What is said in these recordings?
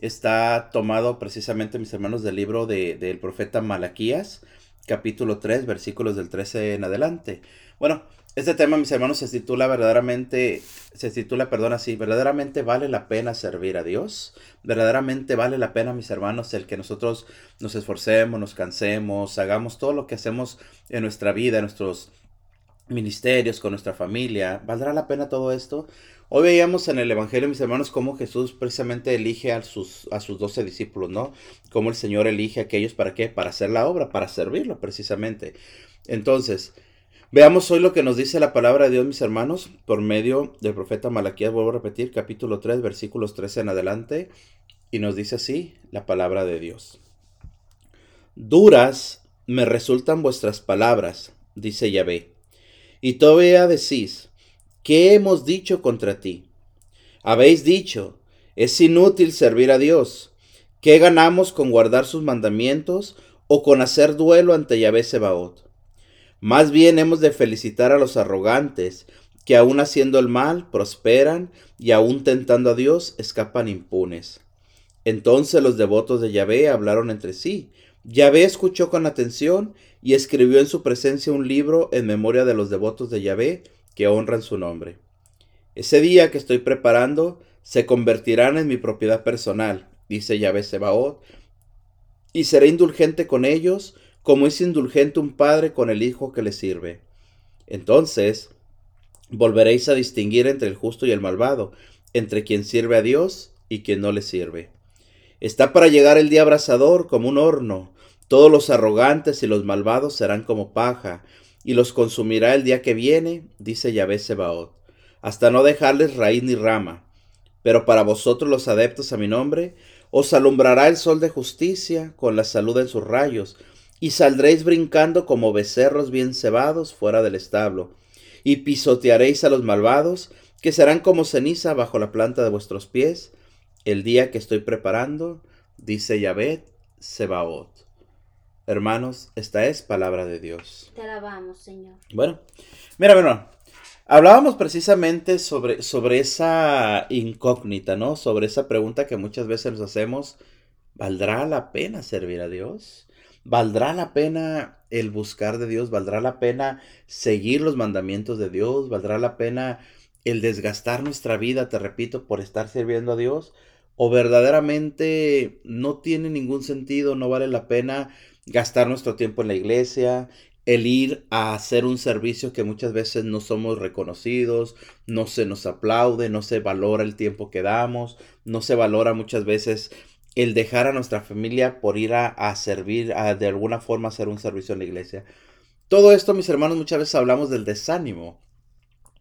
está tomado precisamente, mis hermanos, del libro de, del profeta Malaquías, capítulo 3, versículos del 13 en adelante. Bueno, este tema, mis hermanos, se titula verdaderamente, se titula, perdón, así, verdaderamente vale la pena servir a Dios. Verdaderamente vale la pena, mis hermanos, el que nosotros nos esforcemos, nos cansemos, hagamos todo lo que hacemos en nuestra vida, en nuestros ministerios, con nuestra familia. ¿Valdrá la pena todo esto? Hoy veíamos en el Evangelio, mis hermanos, cómo Jesús precisamente elige a sus, a sus doce discípulos, ¿no? Cómo el Señor elige a aquellos para qué? Para hacer la obra, para servirlo precisamente. Entonces, Veamos hoy lo que nos dice la palabra de Dios, mis hermanos, por medio del profeta Malaquías, vuelvo a repetir, capítulo 3, versículos 13 en adelante, y nos dice así la palabra de Dios. Duras me resultan vuestras palabras, dice Yahvé, y todavía decís, ¿qué hemos dicho contra ti? Habéis dicho, es inútil servir a Dios. ¿Qué ganamos con guardar sus mandamientos o con hacer duelo ante Yahvé Sebaot? Más bien hemos de felicitar a los arrogantes, que aun haciendo el mal prosperan y aun tentando a Dios escapan impunes. Entonces los devotos de Yahvé hablaron entre sí. Yahvé escuchó con atención y escribió en su presencia un libro en memoria de los devotos de Yahvé que honran su nombre. Ese día que estoy preparando se convertirán en mi propiedad personal, dice Yahvé Sebaot, y seré indulgente con ellos como es indulgente un padre con el hijo que le sirve. Entonces volveréis a distinguir entre el justo y el malvado, entre quien sirve a Dios y quien no le sirve. Está para llegar el día abrasador como un horno. Todos los arrogantes y los malvados serán como paja, y los consumirá el día que viene, dice Yahvé Sebaot, hasta no dejarles raíz ni rama. Pero para vosotros los adeptos a mi nombre, os alumbrará el sol de justicia con la salud en sus rayos, y saldréis brincando como becerros bien cebados fuera del establo, y pisotearéis a los malvados, que serán como ceniza bajo la planta de vuestros pies, el día que estoy preparando, dice Yahvé Sebaot. Hermanos, esta es palabra de Dios. Te alabamos, Señor. Bueno, mira, bueno, hablábamos precisamente sobre, sobre esa incógnita, ¿no? Sobre esa pregunta que muchas veces nos hacemos, ¿valdrá la pena servir a Dios? ¿Valdrá la pena el buscar de Dios? ¿Valdrá la pena seguir los mandamientos de Dios? ¿Valdrá la pena el desgastar nuestra vida, te repito, por estar sirviendo a Dios? ¿O verdaderamente no tiene ningún sentido, no vale la pena gastar nuestro tiempo en la iglesia, el ir a hacer un servicio que muchas veces no somos reconocidos, no se nos aplaude, no se valora el tiempo que damos, no se valora muchas veces el dejar a nuestra familia por ir a, servir, a de alguna forma hacer un servicio en la iglesia. Todo esto, mis hermanos, muchas veces hablamos del desánimo.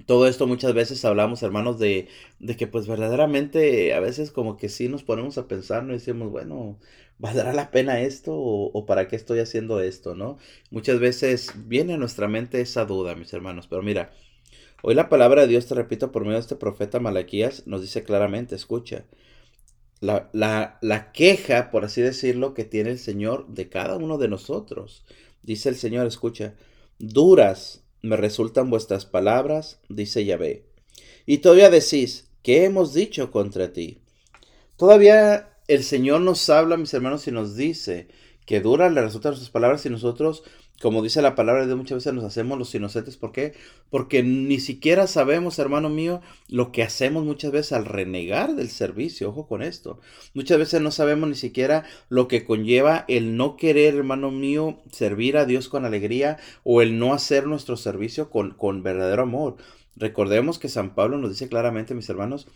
Todo esto muchas veces hablamos, hermanos, de, de que pues verdaderamente a veces como que sí nos ponemos a pensar, no decimos, bueno, ¿valdrá la pena esto o, para qué estoy haciendo esto, no? Muchas veces viene a nuestra mente esa duda, mis hermanos, pero mira, hoy la palabra de Dios, te repito, por medio de este profeta Malaquías, nos dice claramente, escucha, la, la, queja, por así decirlo, que tiene el Señor de cada uno de nosotros. Dice el Señor, escucha, duras me resultan vuestras palabras, dice Yahvé. Y todavía decís, ¿qué hemos dicho contra ti? Todavía el Señor nos habla, mis hermanos, y nos dice que duras le resultan nuestras palabras y nosotros como dice la palabra de Dios, muchas veces nos hacemos los inocentes. ¿Por qué? Porque ni siquiera sabemos, hermano mío, lo que hacemos muchas veces al renegar del servicio. Ojo con esto. Muchas veces no sabemos ni siquiera lo que conlleva el no querer, hermano mío, servir a Dios con alegría o el no hacer nuestro servicio con, con verdadero amor. Recordemos que San Pablo nos dice claramente, mis hermanos,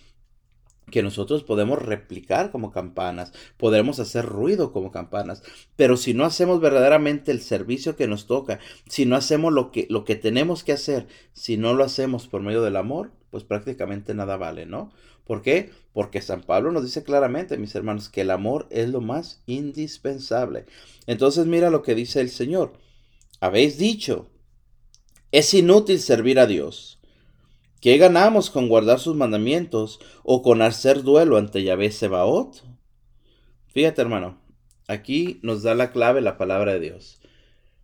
que nosotros podemos replicar como campanas, podremos hacer ruido como campanas, pero si no hacemos verdaderamente el servicio que nos toca, si no hacemos lo que, lo que tenemos que hacer, si no lo hacemos por medio del amor, pues prácticamente nada vale, ¿no? ¿Por qué? Porque San Pablo nos dice claramente, mis hermanos, que el amor es lo más indispensable. Entonces mira lo que dice el Señor. Habéis dicho, es inútil servir a Dios. ¿Qué ganamos con guardar sus mandamientos o con hacer duelo ante Yahvé Sebaot? Fíjate, hermano, aquí nos da la clave la palabra de Dios.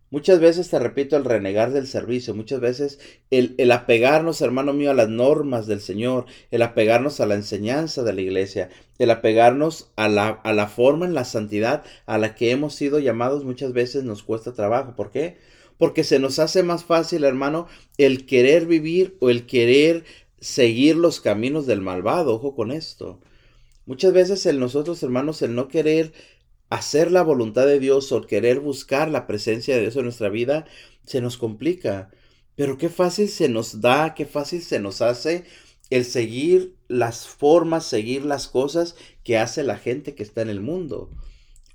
Muchas veces, te repito, el renegar del servicio, muchas veces el, apegarnos, hermano mío, a las normas del Señor, el apegarnos a la enseñanza de la iglesia, el apegarnos a la, a la forma en la santidad a la que hemos sido llamados, muchas veces nos cuesta trabajo. ¿Por qué? Porque se nos hace más fácil, hermano, el querer vivir o el querer seguir los caminos del malvado. Ojo con esto. Muchas veces el nosotros, hermanos, el no querer hacer la voluntad de Dios o querer buscar la presencia de Dios en nuestra vida, se nos complica. Pero qué fácil se nos da, qué fácil se nos hace el seguir las formas, seguir las cosas que hace la gente que está en el mundo.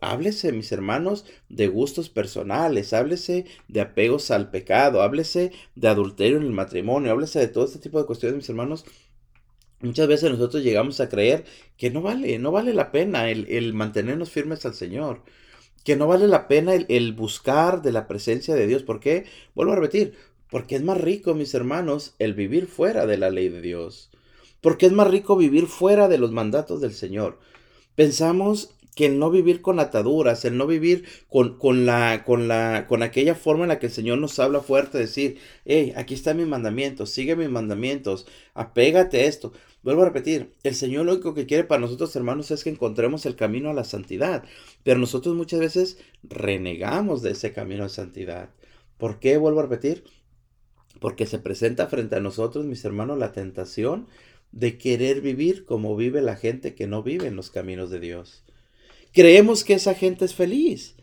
Háblese, mis hermanos, de gustos personales, háblese de apegos al pecado, háblese de adulterio en el matrimonio, háblese de todo este tipo de cuestiones, mis hermanos, Muchas veces nosotros llegamos a creer que no vale, no vale la pena el, mantenernos firmes al Señor, que no vale la pena el, buscar de la presencia de Dios. ¿Por qué? Vuelvo a repetir, porque es más rico, mis hermanos, el vivir fuera de la ley de Dios. Porque es más rico vivir fuera de los mandatos del Señor. Pensamos que el no vivir con ataduras, el no vivir con, con, la, con, la, con aquella forma en la que el Señor nos habla fuerte, decir, hey, aquí están mis mandamientos, sigue mis mandamientos, apégate a esto. Vuelvo a repetir, el Señor lo único que quiere para nosotros, hermanos, es que encontremos el camino a la santidad, pero nosotros muchas veces renegamos de ese camino de santidad. ¿Por qué? Vuelvo a repetir, porque se presenta frente a nosotros, mis hermanos, la tentación de querer vivir como vive la gente que no vive en los caminos de Dios. Creemos que esa gente es feliz.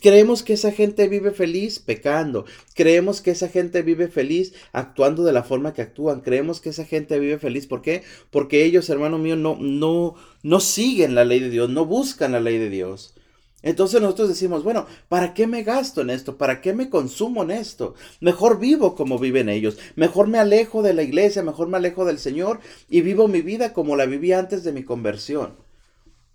Creemos que esa gente vive feliz pecando. Creemos que esa gente vive feliz actuando de la forma que actúan. Creemos que esa gente vive feliz. ¿Por qué? Porque ellos, hermano mío, no, no, no siguen la ley de Dios, no buscan la ley de Dios. Entonces nosotros decimos, bueno, ¿para qué me gasto en esto? ¿Para qué me consumo en esto? Mejor vivo como viven ellos. Mejor me alejo de la iglesia, mejor me alejo del Señor y vivo mi vida como la viví antes de mi conversión.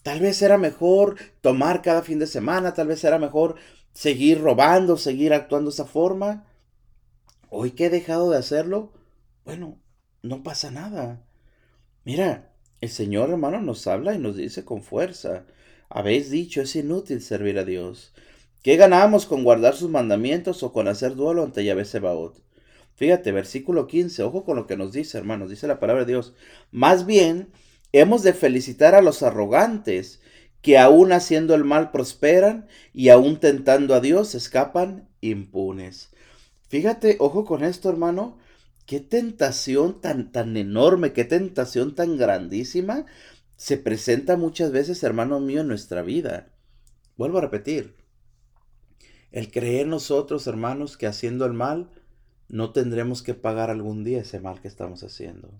Tal vez era mejor tomar cada fin de semana, tal vez era mejor seguir robando, seguir actuando de esa forma. Hoy que he dejado de hacerlo, bueno, no pasa nada. Mira, el Señor hermano nos habla y nos dice con fuerza, habéis dicho, es inútil servir a Dios. ¿Qué ganamos con guardar sus mandamientos o con hacer duelo ante Yahvé Sebaot? Fíjate, versículo 15, ojo con lo que nos dice, hermanos, dice la palabra de Dios. Más bien, Hemos de felicitar a los arrogantes, que aún haciendo el mal prosperan y aún tentando a Dios escapan impunes. Fíjate, ojo con esto, hermano, qué tentación tan, tan enorme, qué tentación tan grandísima se presenta muchas veces, hermano mío, en nuestra vida. Vuelvo a repetir, el creer nosotros, hermanos, que haciendo el mal, no tendremos que pagar algún día ese mal que estamos haciendo.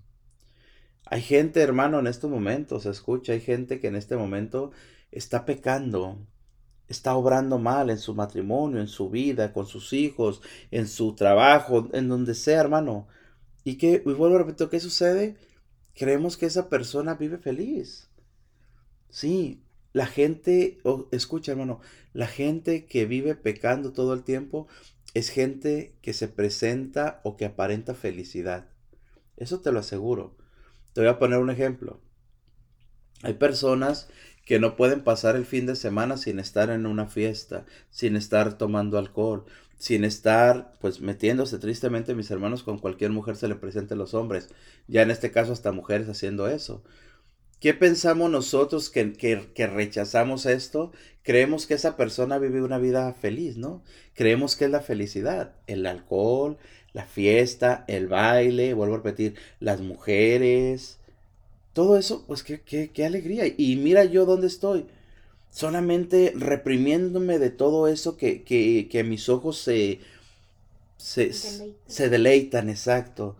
Hay gente, hermano, en estos momentos, escucha, hay gente que en este momento está pecando, está obrando mal en su matrimonio, en su vida, con sus hijos, en su trabajo, en donde sea, hermano. Y que, y vuelvo a repetir, ¿qué sucede? Creemos que esa persona vive feliz. Sí, la gente, escucha hermano, la gente que vive pecando todo el tiempo es gente que se presenta o que aparenta felicidad. Eso te lo aseguro. Te voy a poner un ejemplo. Hay personas que no pueden pasar el fin de semana sin estar en una fiesta, sin estar tomando alcohol, sin estar pues metiéndose tristemente mis hermanos con cualquier mujer se le presente a los hombres. Ya en este caso hasta mujeres haciendo eso. ¿Qué pensamos nosotros que, que, rechazamos esto? Creemos que esa persona vive una vida feliz, ¿no? Creemos que es la felicidad, el alcohol, la fiesta, el baile, vuelvo a repetir, las mujeres, todo eso, pues qué, qué, qué alegría. Y mira yo dónde estoy, solamente reprimiéndome de todo eso que, que, que mis ojos se, se, se deleitan, exacto.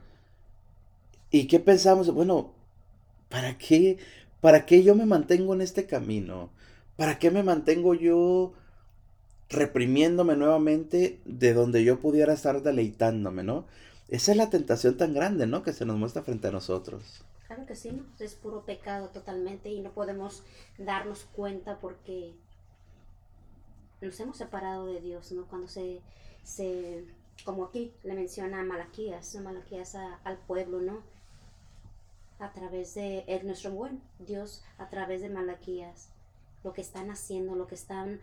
¿Y qué pensamos? Bueno, ¿para qué, ¿para qué yo me mantengo en este camino? ¿Para qué me mantengo yo reprimiéndome nuevamente de donde yo pudiera estar deleitándome, ¿no? Esa es la tentación tan grande, ¿no? Que se nos muestra frente a nosotros. Claro que sí, ¿no? Es puro pecado totalmente y no podemos darnos cuenta porque nos hemos separado de Dios, ¿no? Cuando se, se como aquí le menciona a Malaquías, Malaquías al pueblo, ¿no? A través de el, nuestro buen Dios, a través de Malaquías, lo que están haciendo, lo que están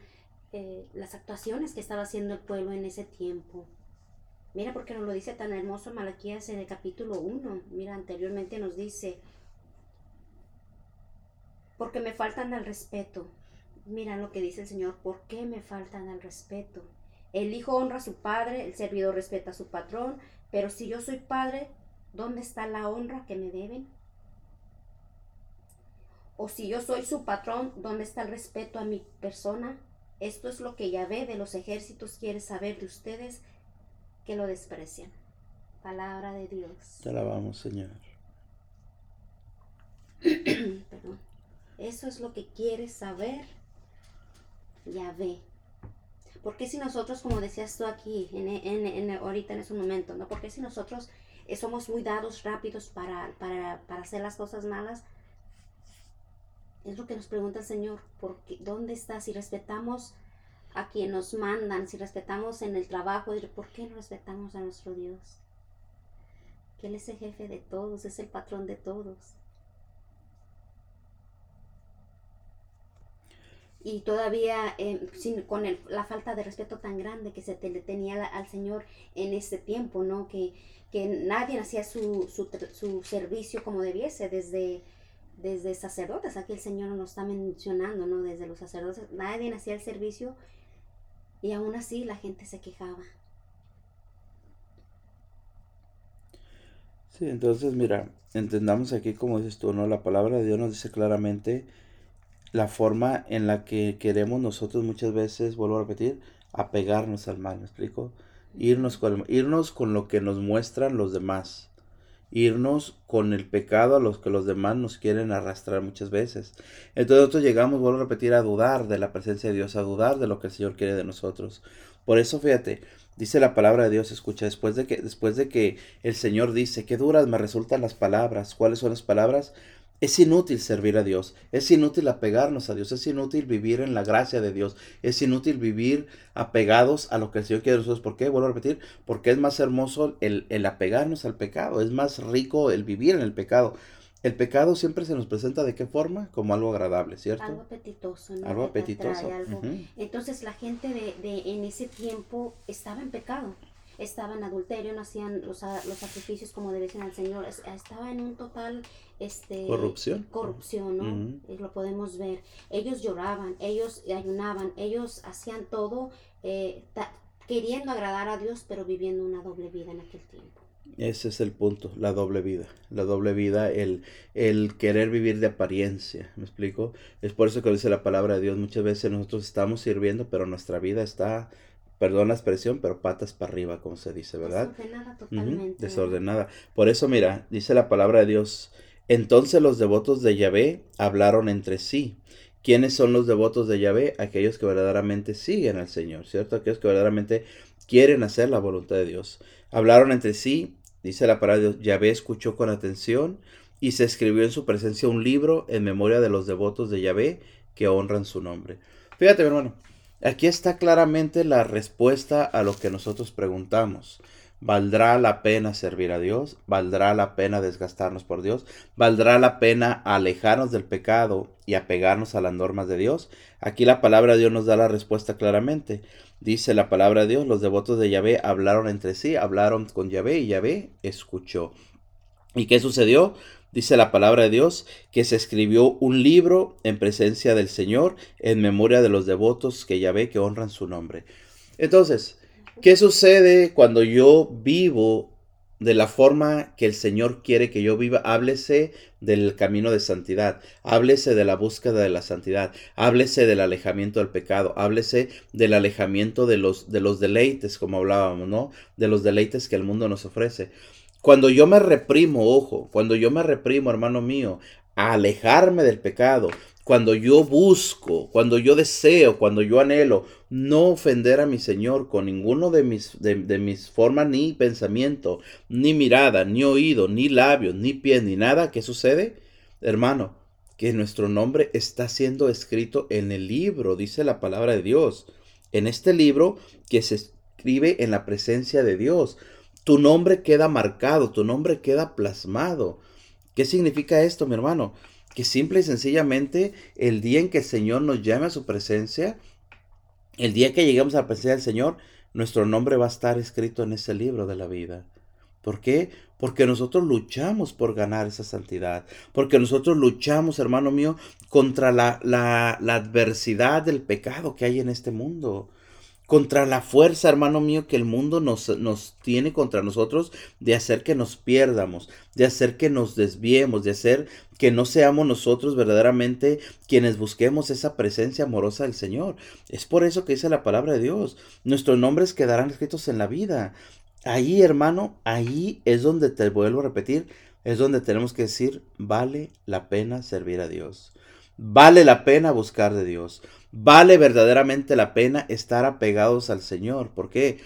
eh, las actuaciones que estaba haciendo el pueblo en ese tiempo. Mira porque nos lo dice tan hermoso Malaquías en el capítulo 1. Mira, anteriormente nos dice, porque me faltan al respeto. Mira lo que dice el Señor, ¿por qué me faltan al respeto? El hijo honra a su padre, el servidor respeta a su patrón, pero si yo soy padre, ¿dónde está la honra que me deben? O si yo soy su patrón, ¿dónde está el respeto a mi persona? Esto es lo que Yahvé de los ejércitos quiere saber de ustedes que lo desprecian. Palabra de Dios. Te alabamos, Señor. Perdón. Eso es lo que quiere saber Yahvé. Porque si nosotros, como decías tú aquí, en, en, en, ahorita en ese momento, ¿no? Porque si nosotros eh, somos muy dados, rápidos para, para, para, hacer las cosas malas, es lo que nos pregunta el Señor, porque, ¿dónde está? Si respetamos a quien nos mandan, si respetamos en el trabajo, ¿por qué no respetamos a nuestro Dios? Que Él es el jefe de todos, es el patrón de todos. y todavía eh, sin, con la falta de respeto tan grande que se tenía al Señor en ese tiempo, ¿no? Que, que nadie hacía su, su, servicio como debiese desde, desde sacerdotes. Aquí el Señor nos está mencionando, ¿no? Desde los sacerdotes, nadie hacía el servicio y aún así la gente se quejaba. Sí, entonces mira, entendamos aquí como dices tú, ¿no? La palabra de Dios nos dice claramente la forma en la que queremos nosotros muchas veces, vuelvo a repetir, apegarnos al mal, ¿me explico? Irnos con, irnos con lo que nos muestran los demás, irnos con el pecado a los que los demás nos quieren arrastrar muchas veces. Entonces nosotros llegamos, vuelvo a repetir, a dudar de la presencia de Dios, a dudar de lo que el Señor quiere de nosotros. Por eso, fíjate, dice la palabra de Dios, escucha, después de que, después de que el Señor dice, qué duras me resultan las palabras, ¿cuáles son las palabras? Es inútil servir a Dios, es inútil apegarnos a Dios, es inútil vivir en la gracia de Dios, es inútil vivir apegados a lo que el Señor quiere de nosotros. ¿Por qué? Vuelvo a repetir, porque es más hermoso el, el apegarnos al pecado, es más rico el vivir en el pecado. El pecado siempre se nos presenta de qué forma? Como algo agradable, ¿cierto? Algo apetitoso. ¿no? Algo apetitoso. Entonces la gente de, de, en ese tiempo estaba en pecado estaba en adulterio, no hacían los, los sacrificios como debían al Señor, estaba en un total este, corrupción. Corrupción, ¿no? Lo podemos ver. Ellos lloraban, ellos ayunaban, ellos hacían todo eh, queriendo agradar a Dios, pero viviendo una doble vida en aquel tiempo. Ese es el punto, la doble vida. La doble vida, el, el querer vivir de apariencia. ¿Me explico? Es por eso que dice la palabra de Dios. Muchas veces nosotros estamos sirviendo, pero nuestra vida está perdón la expresión, pero patas para arriba, como se dice, ¿verdad? Desordenada totalmente. desordenada. Por eso, mira, dice la palabra de Dios. Entonces los devotos de Yahvé hablaron entre sí. ¿Quiénes son los devotos de Yahvé? Aquellos que verdaderamente siguen al Señor, ¿cierto? Aquellos que verdaderamente quieren hacer la voluntad de Dios. Hablaron entre sí, dice la palabra de Dios, Yahvé escuchó con atención y se escribió en su presencia un libro en memoria de los devotos de Yahvé que honran su nombre. Fíjate, hermano, Aquí está claramente la respuesta a lo que nosotros preguntamos. ¿Valdrá la pena servir a Dios? ¿Valdrá la pena desgastarnos por Dios? ¿Valdrá la pena alejarnos del pecado y apegarnos a las normas de Dios? Aquí la palabra de Dios nos da la respuesta claramente. Dice la palabra de Dios, los devotos de Yahvé hablaron entre sí, hablaron con Yahvé y Yahvé escuchó. ¿Y qué sucedió? Dice la palabra de Dios que se escribió un libro en presencia del Señor en memoria de los devotos que ya ve que honran su nombre. Entonces, ¿qué sucede cuando yo vivo de la forma que el Señor quiere que yo viva? Háblese del camino de santidad, háblese de la búsqueda de la santidad, háblese del alejamiento del pecado, háblese del alejamiento de los, de los deleites, como hablábamos, ¿no? De los deleites que el mundo nos ofrece. Cuando yo me reprimo, ojo, cuando yo me reprimo, hermano mío, a alejarme del pecado, cuando yo busco, cuando yo deseo, cuando yo anhelo no ofender a mi Señor con ninguno de mis, de, mis formas ni pensamiento, ni mirada, ni oído, ni labios, ni pies, ni nada, ¿qué sucede? Hermano, que nuestro nombre está siendo escrito en el libro, dice la palabra de Dios. En este libro que se escribe en la presencia de Dios tu nombre queda marcado, tu nombre queda plasmado. ¿Qué significa esto, mi hermano? Que simple y sencillamente el día en que el Señor nos llame a su presencia, El día que lleguemos a la presencia del Señor, nuestro nombre va a estar escrito en ese libro de la vida. ¿Por qué? Porque nosotros luchamos por ganar esa santidad. Porque nosotros luchamos, hermano mío, contra la, la, la adversidad del pecado que hay en este mundo contra la fuerza, hermano mío, que el mundo nos, nos, tiene contra nosotros de hacer que nos pierdamos, de hacer que nos desviemos, de hacer que no seamos nosotros verdaderamente quienes busquemos esa presencia amorosa del Señor. Es por eso que dice la palabra de Dios. Nuestros nombres quedarán escritos en la vida. Ahí, hermano, ahí es donde te vuelvo a repetir, es donde tenemos que decir, vale la pena servir a Dios. Vale la pena buscar de Dios. Vale verdaderamente la pena estar apegados al Señor. porque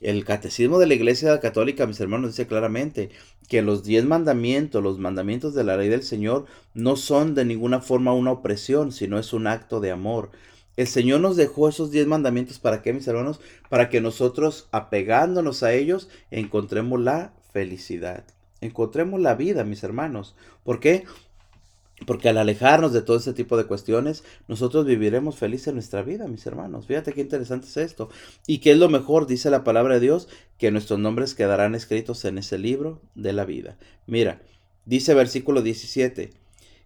El catecismo de la Iglesia Católica, mis hermanos, dice claramente que los diez mandamientos, los mandamientos de la ley del Señor, no son de ninguna forma una opresión, sino es un acto de amor. El Señor nos dejó esos diez mandamientos para qué, mis hermanos? Para que nosotros, apegándonos a ellos, encontremos la felicidad. Encontremos la vida, mis hermanos. ¿Por qué? Porque al alejarnos de todo ese tipo de cuestiones, nosotros viviremos felices en nuestra vida, mis hermanos. Fíjate qué interesante es esto. Y qué es lo mejor, dice la palabra de Dios, que nuestros nombres quedarán escritos en ese libro de la vida. Mira, dice versículo 17,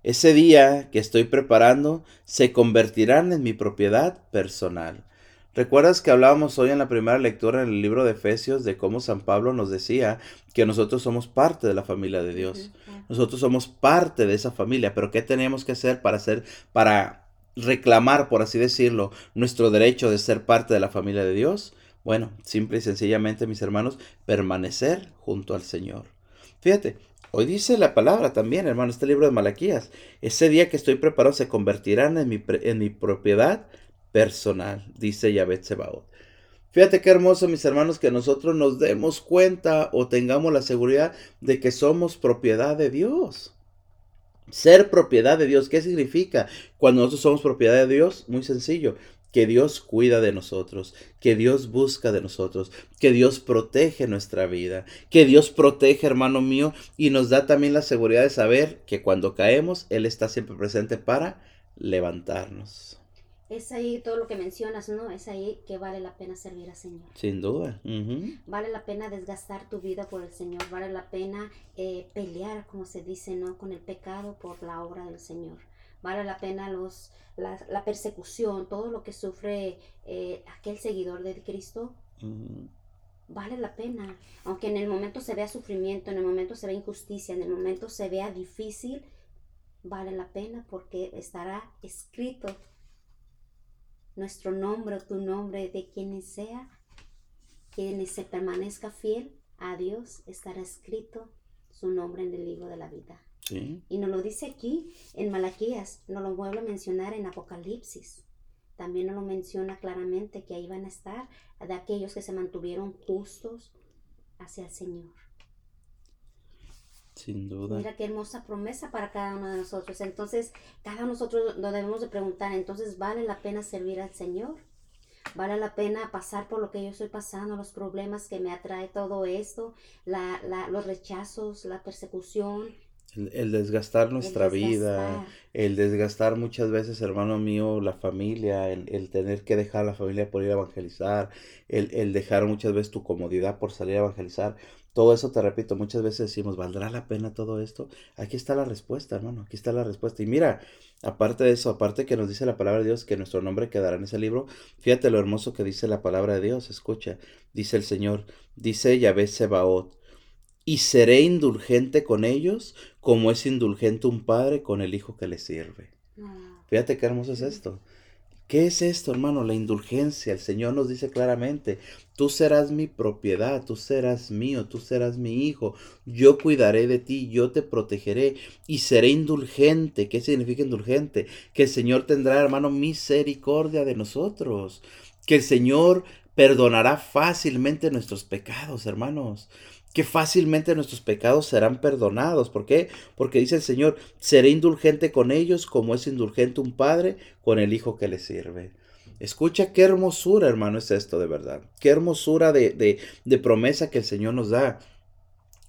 ese día que estoy preparando se convertirán en mi propiedad personal. ¿Recuerdas que hablábamos hoy en la primera lectura en el libro de Efesios de cómo San Pablo nos decía que nosotros somos parte de la familia de Dios? Nosotros somos parte de esa familia, pero ¿qué tenemos que hacer para hacer para reclamar, por así decirlo, nuestro derecho de ser parte de la familia de Dios? Bueno, simple y sencillamente, mis hermanos, permanecer junto al Señor. Fíjate, hoy dice la palabra también, hermano, este libro de Malaquías. Ese día que estoy preparado se convertirán en mi, en mi propiedad personal, dice Yahvé Sebaot. Fíjate qué hermoso, mis hermanos, que nosotros nos demos cuenta o tengamos la seguridad de que somos propiedad de Dios. Ser propiedad de Dios, ¿qué significa? Cuando nosotros somos propiedad de Dios, muy sencillo, que Dios cuida de nosotros, que Dios busca de nosotros, que Dios protege nuestra vida, que Dios protege, hermano mío, y nos da también la seguridad de saber que cuando caemos, Él está siempre presente para levantarnos es ahí todo lo que mencionas, ¿no? Es ahí que vale la pena servir al Señor. Sin duda. Vale la pena desgastar tu vida por el Señor, vale la pena eh, pelear, como se dice, ¿no? Con el pecado por la obra del Señor. Vale la pena los, la, persecución, todo lo que sufre eh, aquel seguidor de Cristo. Vale la pena. Aunque en el momento se vea sufrimiento, en el momento se vea injusticia, en el momento se vea difícil, vale la pena porque estará escrito nuestro nombre o tu nombre de quien sea, quienes se permanezca fiel a Dios, estará escrito su nombre en el libro de la vida. Y nos lo dice aquí en Malaquías, nos lo vuelve a mencionar en Apocalipsis. También nos lo menciona claramente que ahí van a estar de aquellos que se mantuvieron justos hacia el Señor. Sin duda. Mira qué hermosa promesa para cada uno de nosotros. Entonces, cada uno de nosotros lo debemos de preguntar, entonces, ¿vale la pena servir al Señor? ¿Vale la pena pasar por lo que yo estoy pasando, los problemas que me atrae todo esto, la, la, los rechazos, la persecución? El, desgastar nuestra vida, el desgastar muchas veces, hermano mío, la familia, el, el, tener que dejar la familia por ir a evangelizar, el, el dejar muchas veces tu comodidad por salir a evangelizar. Todo eso, te repito, muchas veces decimos, ¿valdrá la pena todo esto? Aquí está la respuesta, hermano, aquí está la respuesta. Y mira, aparte de eso, aparte que nos dice la palabra de Dios que nuestro nombre quedará en ese libro, fíjate lo hermoso que dice la palabra de Dios, escucha, dice el Señor, dice Yahvé Sebaot, y seré indulgente con ellos como es indulgente un padre con el hijo que le sirve. Ah. Fíjate qué hermoso es esto. ¿Qué es esto, hermano? La indulgencia. El Señor nos dice claramente, tú serás mi propiedad, tú serás mío, tú serás mi hijo, yo cuidaré de ti, yo te protegeré y seré indulgente. ¿Qué significa indulgente? Que el Señor tendrá, hermano, misericordia de nosotros, que el Señor perdonará fácilmente nuestros pecados, hermanos que fácilmente nuestros pecados serán perdonados. ¿Por qué? Porque dice el Señor, seré indulgente con ellos como es indulgente un padre con el hijo que le sirve. Escucha qué hermosura, hermano, es esto de verdad. Qué hermosura de, de, de promesa que el Señor nos da.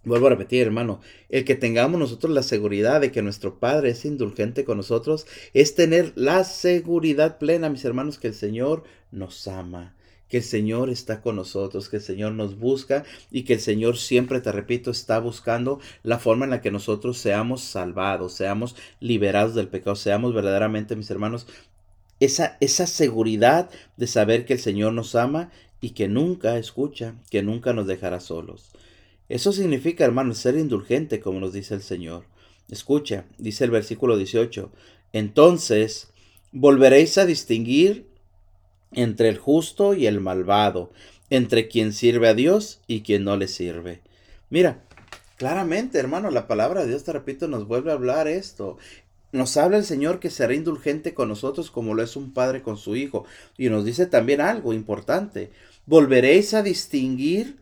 Vuelvo a repetir, hermano, el que tengamos nosotros la seguridad de que nuestro Padre es indulgente con nosotros es tener la seguridad plena, mis hermanos, que el Señor nos ama, que el Señor está con nosotros, que el Señor nos busca y que el Señor siempre, te repito, está buscando la forma en la que nosotros seamos salvados, seamos liberados del pecado, seamos verdaderamente, mis hermanos, esa, esa seguridad de saber que el Señor nos ama y que nunca escucha, que nunca nos dejará solos. Eso significa, hermanos, ser indulgente, como nos dice el Señor. Escucha, dice el versículo 18. Entonces volveréis a distinguir entre el justo y el malvado, entre quien sirve a Dios y quien no le sirve. Mira, claramente, hermano, la palabra de Dios, te repito, nos vuelve a hablar esto. Nos habla el Señor que será indulgente con nosotros como lo es un padre con su hijo. Y nos dice también algo importante. Volveréis a distinguir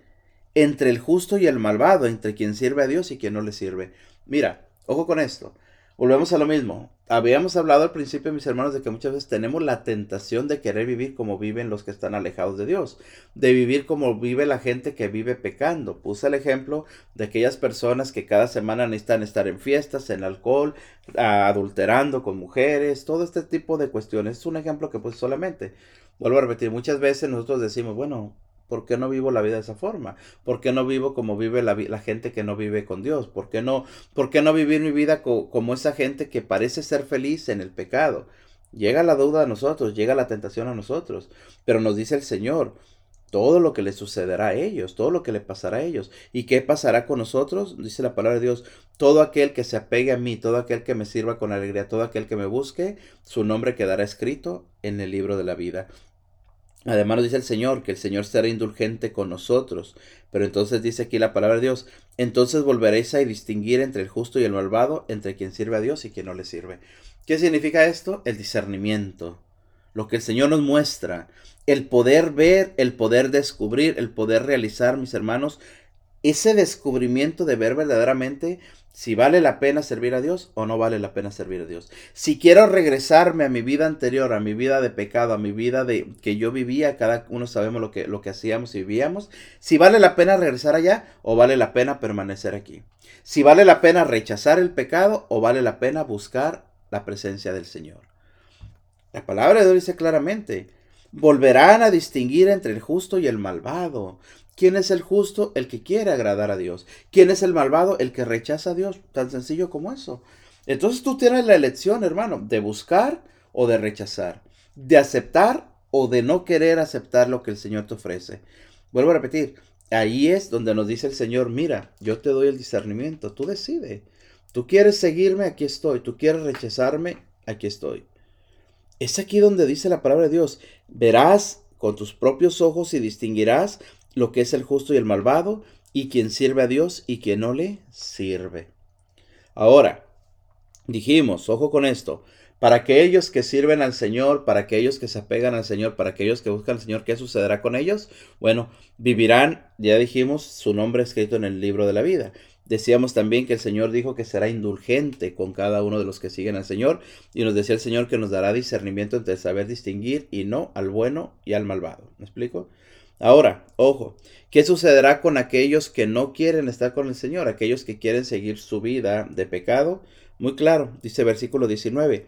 entre el justo y el malvado, entre quien sirve a Dios y quien no le sirve. Mira, ojo con esto. Volvemos a lo mismo. Habíamos hablado al principio, mis hermanos, de que muchas veces tenemos la tentación de querer vivir como viven los que están alejados de Dios, de vivir como vive la gente que vive pecando. Puse el ejemplo de aquellas personas que cada semana necesitan estar en fiestas, en alcohol, adulterando con mujeres, todo este tipo de cuestiones. Es un ejemplo que pues solamente. Vuelvo a repetir, muchas veces nosotros decimos, bueno, ¿Por qué no vivo la vida de esa forma? ¿Por qué no vivo como vive la, gente que no vive con Dios? ¿Por qué no, por qué no vivir mi vida como esa gente que parece ser feliz en el pecado? Llega la duda a nosotros, llega la tentación a nosotros, pero nos dice el Señor, todo lo que le sucederá a ellos, todo lo que le pasará a ellos. ¿Y qué pasará con nosotros? Dice la palabra de Dios, todo aquel que se apegue a mí, todo aquel que me sirva con alegría, todo aquel que me busque, su nombre quedará escrito en el libro de la vida. Además nos dice el Señor que el Señor será indulgente con nosotros. Pero entonces dice aquí la palabra de Dios, entonces volveréis a distinguir entre el justo y el malvado, entre quien sirve a Dios y quien no le sirve. ¿Qué significa esto? El discernimiento. Lo que el Señor nos muestra. El poder ver, el poder descubrir, el poder realizar, mis hermanos, ese descubrimiento de ver verdaderamente si vale la pena servir a Dios o no vale la pena servir a Dios. Si quiero regresarme a mi vida anterior, a mi vida de pecado, a mi vida de que yo vivía, cada uno sabemos lo que, lo que hacíamos y vivíamos, si vale la pena regresar allá o vale la pena permanecer aquí. Si vale la pena rechazar el pecado o vale la pena buscar la presencia del Señor. La palabra de Dios dice claramente, volverán a distinguir entre el justo y el malvado. ¿Quién es el justo? El que quiere agradar a Dios. ¿Quién es el malvado? El que rechaza a Dios. Tan sencillo como eso. Entonces tú tienes la elección, hermano, de buscar o de rechazar, de aceptar o de no querer aceptar lo que el Señor te ofrece. Vuelvo a repetir, ahí es donde nos dice el Señor, mira, yo te doy el discernimiento, tú decides. Tú quieres seguirme, aquí estoy. Tú quieres rechazarme, aquí estoy. Es aquí donde dice la palabra de Dios, verás con tus propios ojos y distinguirás lo que es el justo y el malvado, y quien sirve a Dios y quien no le sirve. Ahora, dijimos, ojo con esto, para aquellos que sirven al Señor, para aquellos que se apegan al Señor, para aquellos que buscan al Señor, ¿qué sucederá con ellos? Bueno, vivirán, ya dijimos, su nombre escrito en el libro de la vida. Decíamos también que el Señor dijo que será indulgente con cada uno de los que siguen al Señor y nos decía el Señor que nos dará discernimiento entre saber distinguir y no al bueno y al malvado. ¿Me explico? Ahora, ojo, ¿qué sucederá con aquellos que no quieren estar con el Señor? Aquellos que quieren seguir su vida de pecado. Muy claro, dice versículo 19.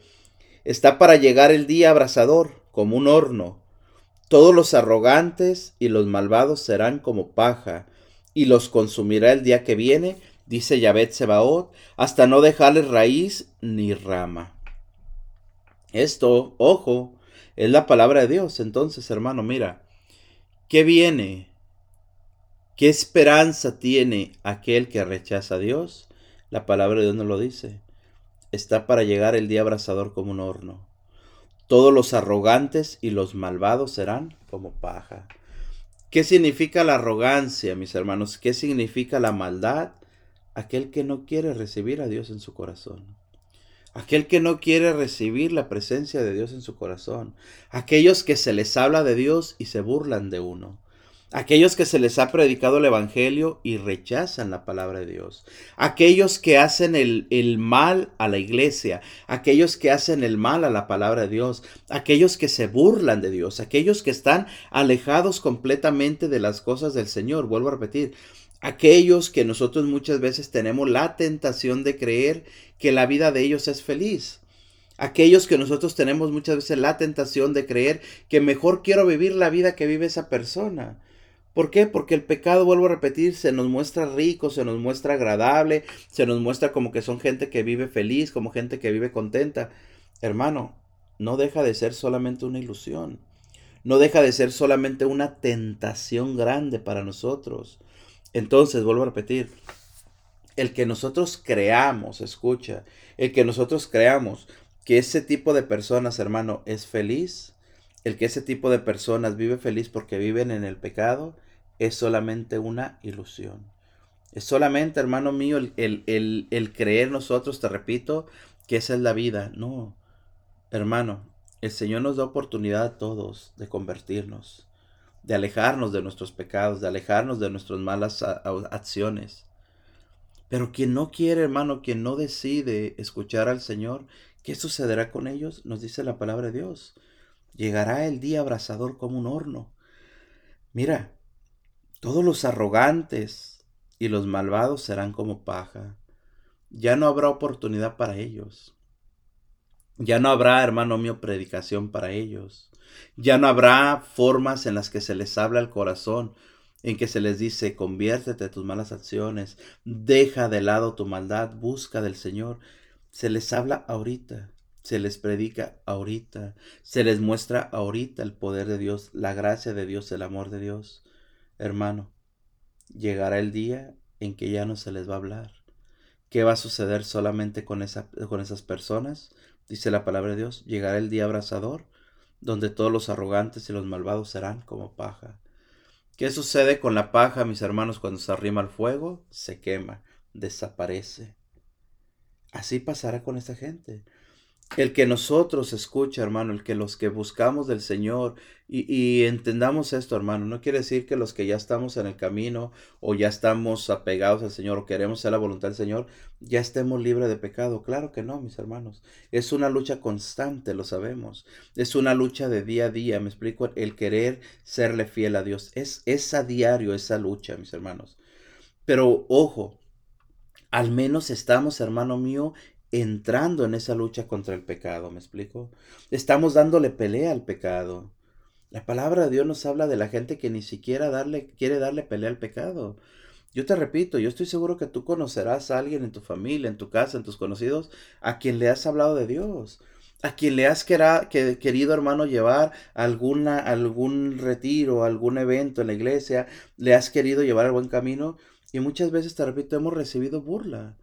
Está para llegar el día abrasador, como un horno. Todos los arrogantes y los malvados serán como paja, y los consumirá el día que viene, dice Yahvet Sebaot, hasta no dejarles raíz ni rama. Esto, ojo, es la palabra de Dios. Entonces, hermano, mira, ¿Qué viene? ¿Qué esperanza tiene aquel que rechaza a Dios? La palabra de Dios nos lo dice. Está para llegar el día abrasador como un horno. Todos los arrogantes y los malvados serán como paja. ¿Qué significa la arrogancia, mis hermanos? ¿Qué significa la maldad? Aquel que no quiere recibir a Dios en su corazón. Aquel que no quiere recibir la presencia de Dios en su corazón. Aquellos que se les habla de Dios y se burlan de uno. Aquellos que se les ha predicado el Evangelio y rechazan la palabra de Dios. Aquellos que hacen el, el, mal a la iglesia. Aquellos que hacen el mal a la palabra de Dios. Aquellos que se burlan de Dios. Aquellos que están alejados completamente de las cosas del Señor. Vuelvo a repetir. Aquellos que nosotros muchas veces tenemos la tentación de creer que la vida de ellos es feliz. Aquellos que nosotros tenemos muchas veces la tentación de creer que mejor quiero vivir la vida que vive esa persona. ¿Por qué? Porque el pecado, vuelvo a repetir, se nos muestra rico, se nos muestra agradable, se nos muestra como que son gente que vive feliz, como gente que vive contenta. Hermano, no deja de ser solamente una ilusión. No deja de ser solamente una tentación grande para nosotros. Entonces, vuelvo a repetir, el que nosotros creamos, escucha, el que nosotros creamos que ese tipo de personas, hermano, es feliz, el que ese tipo de personas vive feliz porque viven en el pecado es solamente una ilusión. Es solamente, hermano mío, el, el, creer nosotros, te repito, que esa es la vida. No, hermano, el Señor nos da oportunidad a todos de convertirnos, de alejarnos de nuestros pecados, de alejarnos de nuestras malas acciones. Pero quien no quiere, hermano, quien no decide escuchar al Señor, ¿qué sucederá con ellos? Nos dice la palabra de Dios llegará el día abrasador como un horno. Mira, todos los arrogantes y los malvados serán como paja. Ya no habrá oportunidad para ellos. Ya no habrá, hermano mío, predicación para ellos. Ya no habrá formas en las que se les habla al corazón, en que se les dice, conviértete de tus malas acciones, deja de lado tu maldad, busca del Señor. Se les habla ahorita se les predica ahorita, se les muestra ahorita el poder de Dios, la gracia de Dios, el amor de Dios. Hermano, llegará el día en que ya no se les va a hablar. ¿Qué va a suceder solamente con, con esas personas? Dice la palabra de Dios, llegará el día abrasador, donde todos los arrogantes y los malvados serán como paja. ¿Qué sucede con la paja, mis hermanos, cuando se arrima al fuego? Se quema, desaparece. Así pasará con esta gente. El que nosotros escucha, hermano, el que los que buscamos del Señor y, entendamos esto, hermano, no quiere decir que los que ya estamos en el camino o ya estamos apegados al Señor o queremos hacer la voluntad del Señor, ya estemos libres de pecado. Claro que no, mis hermanos. Es una lucha constante, lo sabemos. Es una lucha de día a día, me explico, el querer serle fiel a Dios. Es, es a diario esa lucha, mis hermanos. Pero ojo, al menos estamos, hermano mío, entrando en esa lucha contra el pecado, ¿me explico? Estamos dándole pelea al pecado. La palabra de Dios nos habla de la gente que ni siquiera darle, quiere darle pelea al pecado. Yo te repito, yo estoy seguro que tú conocerás a alguien en tu familia, en tu casa, en tus conocidos, a quien le has hablado de Dios, a quien le has querido, hermano, llevar alguna, algún retiro, algún evento en la iglesia, le has querido llevar al buen camino, y muchas veces, te repito, hemos recibido burla.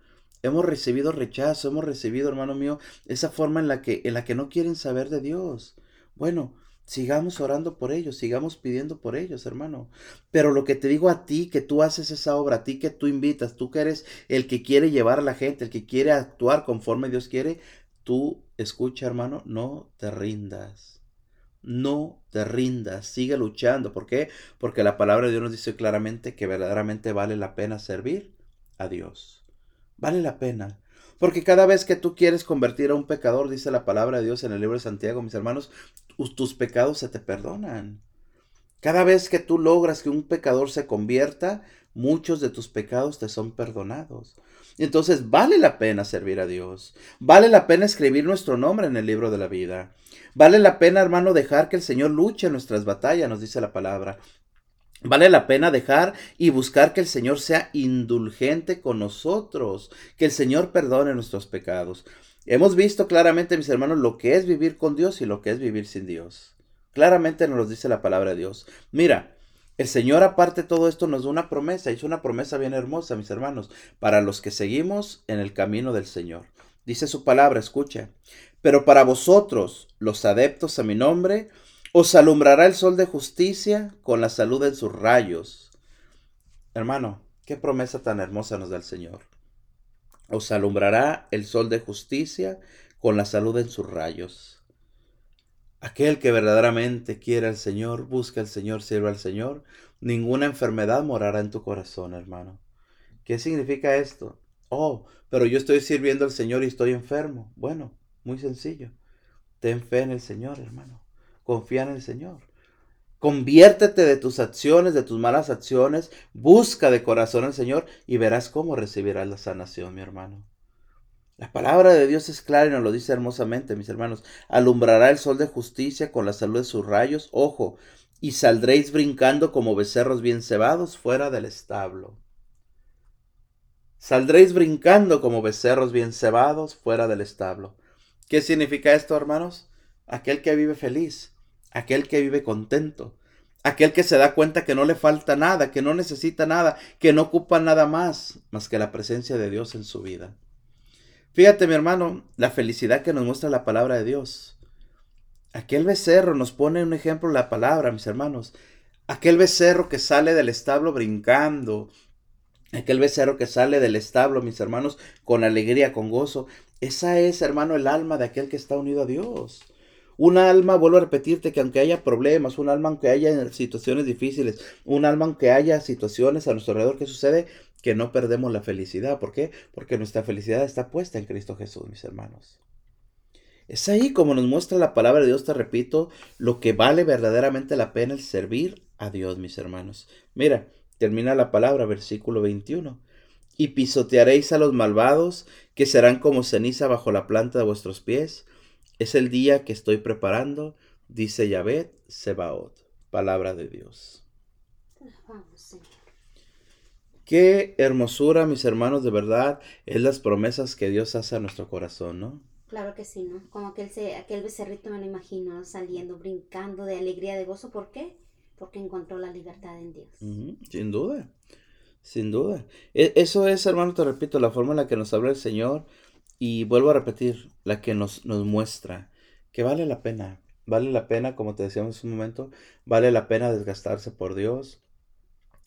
Hemos recibido rechazo, hemos recibido, hermano mío, esa forma en la que, en la que no quieren saber de Dios. Bueno, sigamos orando por ellos, sigamos pidiendo por ellos, hermano. Pero lo que te digo a ti, que tú haces esa obra, a ti que tú invitas, tú que eres el que quiere llevar a la gente, el que quiere actuar conforme Dios quiere, tú escucha, hermano, no te rindas. No te rindas, sigue luchando. ¿Por qué? Porque la palabra de Dios nos dice claramente que verdaderamente vale la pena servir a Dios. Vale la pena. Porque cada vez que tú quieres convertir a un pecador, dice la palabra de Dios en el libro de Santiago, mis hermanos, tus pecados se te perdonan. Cada vez que tú logras que un pecador se convierta, muchos de tus pecados te son perdonados. Entonces vale la pena servir a Dios. Vale la pena escribir nuestro nombre en el libro de la vida. Vale la pena, hermano, dejar que el Señor luche nuestras batallas, nos dice la palabra. Vale la pena dejar y buscar que el Señor sea indulgente con nosotros, que el Señor perdone nuestros pecados. Hemos visto claramente, mis hermanos, lo que es vivir con Dios y lo que es vivir sin Dios. Claramente nos lo dice la palabra de Dios. Mira, el Señor aparte de todo esto nos da una promesa, hizo una promesa bien hermosa, mis hermanos, para los que seguimos en el camino del Señor. Dice su palabra, escucha, pero para vosotros, los adeptos a mi nombre, os alumbrará el sol de justicia con la salud en sus rayos. Hermano, qué promesa tan hermosa nos da el Señor. Os alumbrará el sol de justicia con la salud en sus rayos. Aquel que verdaderamente quiere al Señor, busca al Señor, sirve al Señor, ninguna enfermedad morará en tu corazón, hermano. ¿Qué significa esto? Oh, pero yo estoy sirviendo al Señor y estoy enfermo. Bueno, muy sencillo. Ten fe en el Señor, hermano. Confía en el Señor. Conviértete de tus acciones, de tus malas acciones. Busca de corazón al Señor y verás cómo recibirás la sanación, mi hermano. La palabra de Dios es clara y nos lo dice hermosamente, mis hermanos. Alumbrará el sol de justicia con la salud de sus rayos. Ojo, y saldréis brincando como becerros bien cebados fuera del establo. Saldréis brincando como becerros bien cebados fuera del establo. ¿Qué significa esto, hermanos? Aquel que vive feliz, aquel que vive contento, aquel que se da cuenta que no le falta nada, que no necesita nada, que no ocupa nada más más que la presencia de Dios en su vida. Fíjate, mi hermano, la felicidad que nos muestra la palabra de Dios. Aquel becerro nos pone un ejemplo la palabra, mis hermanos. Aquel becerro que sale del establo brincando. Aquel becerro que sale del establo, mis hermanos, con alegría, con gozo. Esa es, hermano, el alma de aquel que está unido a Dios. Un alma, vuelvo a repetirte, que aunque haya problemas, un alma aunque haya situaciones difíciles, un alma aunque haya situaciones a nuestro alrededor que sucede, que no perdemos la felicidad. ¿Por qué? Porque nuestra felicidad está puesta en Cristo Jesús, mis hermanos. Es ahí como nos muestra la palabra de Dios, te repito, lo que vale verdaderamente la pena el servir a Dios, mis hermanos. Mira, termina la palabra, versículo 21. Y pisotearéis a los malvados, que serán como ceniza bajo la planta de vuestros pies. Es el día que estoy preparando, dice Yahvé Sebaot. Palabra de Dios. Qué hermosura, mis hermanos, de verdad, es las promesas que Dios hace a nuestro corazón, ¿no? Claro que sí, ¿no? Como aquel, aquel becerrito me lo imagino saliendo, brincando de alegría, de gozo. ¿Por qué? Porque encontró la libertad en Dios. Sin duda, sin duda. E, eso es, hermano, te repito, la forma en la que nos habla el Señor. Y vuelvo a repetir, la que nos, nos muestra que vale la pena. Vale la pena, como te decíamos en un momento, vale la pena desgastarse por Dios.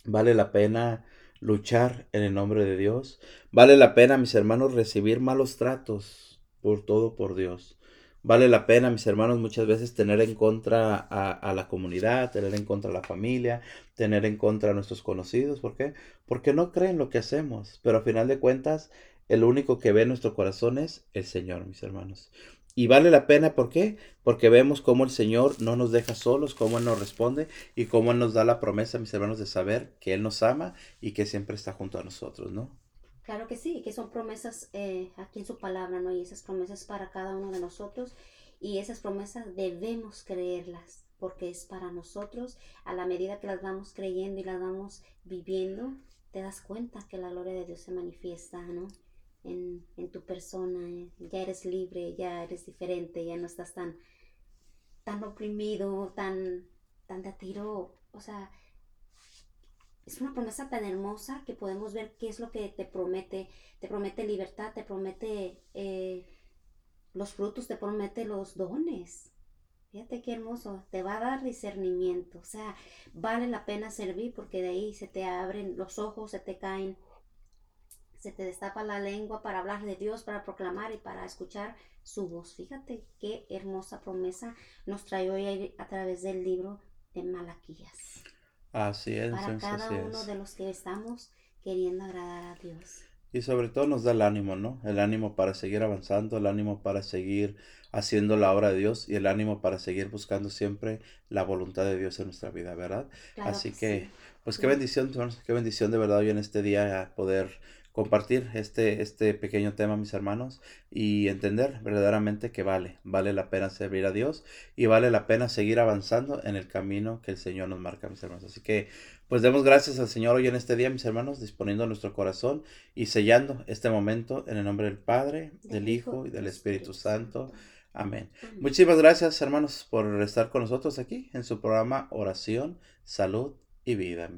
Vale la pena luchar en el nombre de Dios. Vale la pena, mis hermanos, recibir malos tratos por todo por Dios. Vale la pena, mis hermanos, muchas veces tener en contra a, la comunidad, tener en contra a la familia, tener en contra a nuestros conocidos. ¿Por qué? Porque no creen lo que hacemos. Pero a final de cuentas, el único que ve nuestro corazón es el Señor, mis hermanos. Y vale la pena, ¿por qué? Porque vemos cómo el Señor no nos deja solos, cómo Él nos responde y cómo Él nos da la promesa, mis hermanos, de saber que Él nos ama y que siempre está junto a nosotros, ¿no? Claro que sí, que son promesas eh, aquí en su palabra, ¿no? Y esas promesas para cada uno de nosotros y esas promesas debemos creerlas porque es para nosotros. A la medida que las vamos creyendo y las vamos viviendo, te das cuenta que la gloria de Dios se manifiesta, ¿no? En, tu persona, eh, ya eres libre, ya eres diferente, ya no estás tan, tan oprimido, tan, tan de tiro, o sea, es una promesa tan hermosa que podemos ver qué es lo que te promete, te promete libertad, te promete eh, los frutos, te promete los dones. Fíjate qué hermoso, te va a dar discernimiento, o sea, vale la pena servir porque de ahí se te abren los ojos, se te caen se te destapa la lengua para hablar de Dios, para proclamar y para escuchar su voz. Fíjate qué hermosa promesa nos trae hoy a través del libro de Malaquías. Así es. Para cada uno de los que estamos queriendo agradar a Dios. Y sobre todo nos da el ánimo, ¿no? El ánimo para seguir avanzando, el ánimo para seguir haciendo la obra de Dios y el ánimo para seguir buscando siempre la voluntad de Dios en nuestra vida, ¿verdad? Así que, pues qué bendición, qué bendición de verdad hoy en este día poder compartir este, este pequeño tema, mis hermanos, y entender verdaderamente que vale, vale la pena servir a Dios y vale la pena seguir avanzando en el camino que el Señor nos marca, mis hermanos. Así que, pues demos gracias al Señor hoy en este día, mis hermanos, disponiendo nuestro corazón y sellando este momento en el nombre del Padre, del Hijo y del Espíritu Santo. Amén. Muchísimas gracias, hermanos, por estar con nosotros aquí en su programa Oración, Salud y Vida.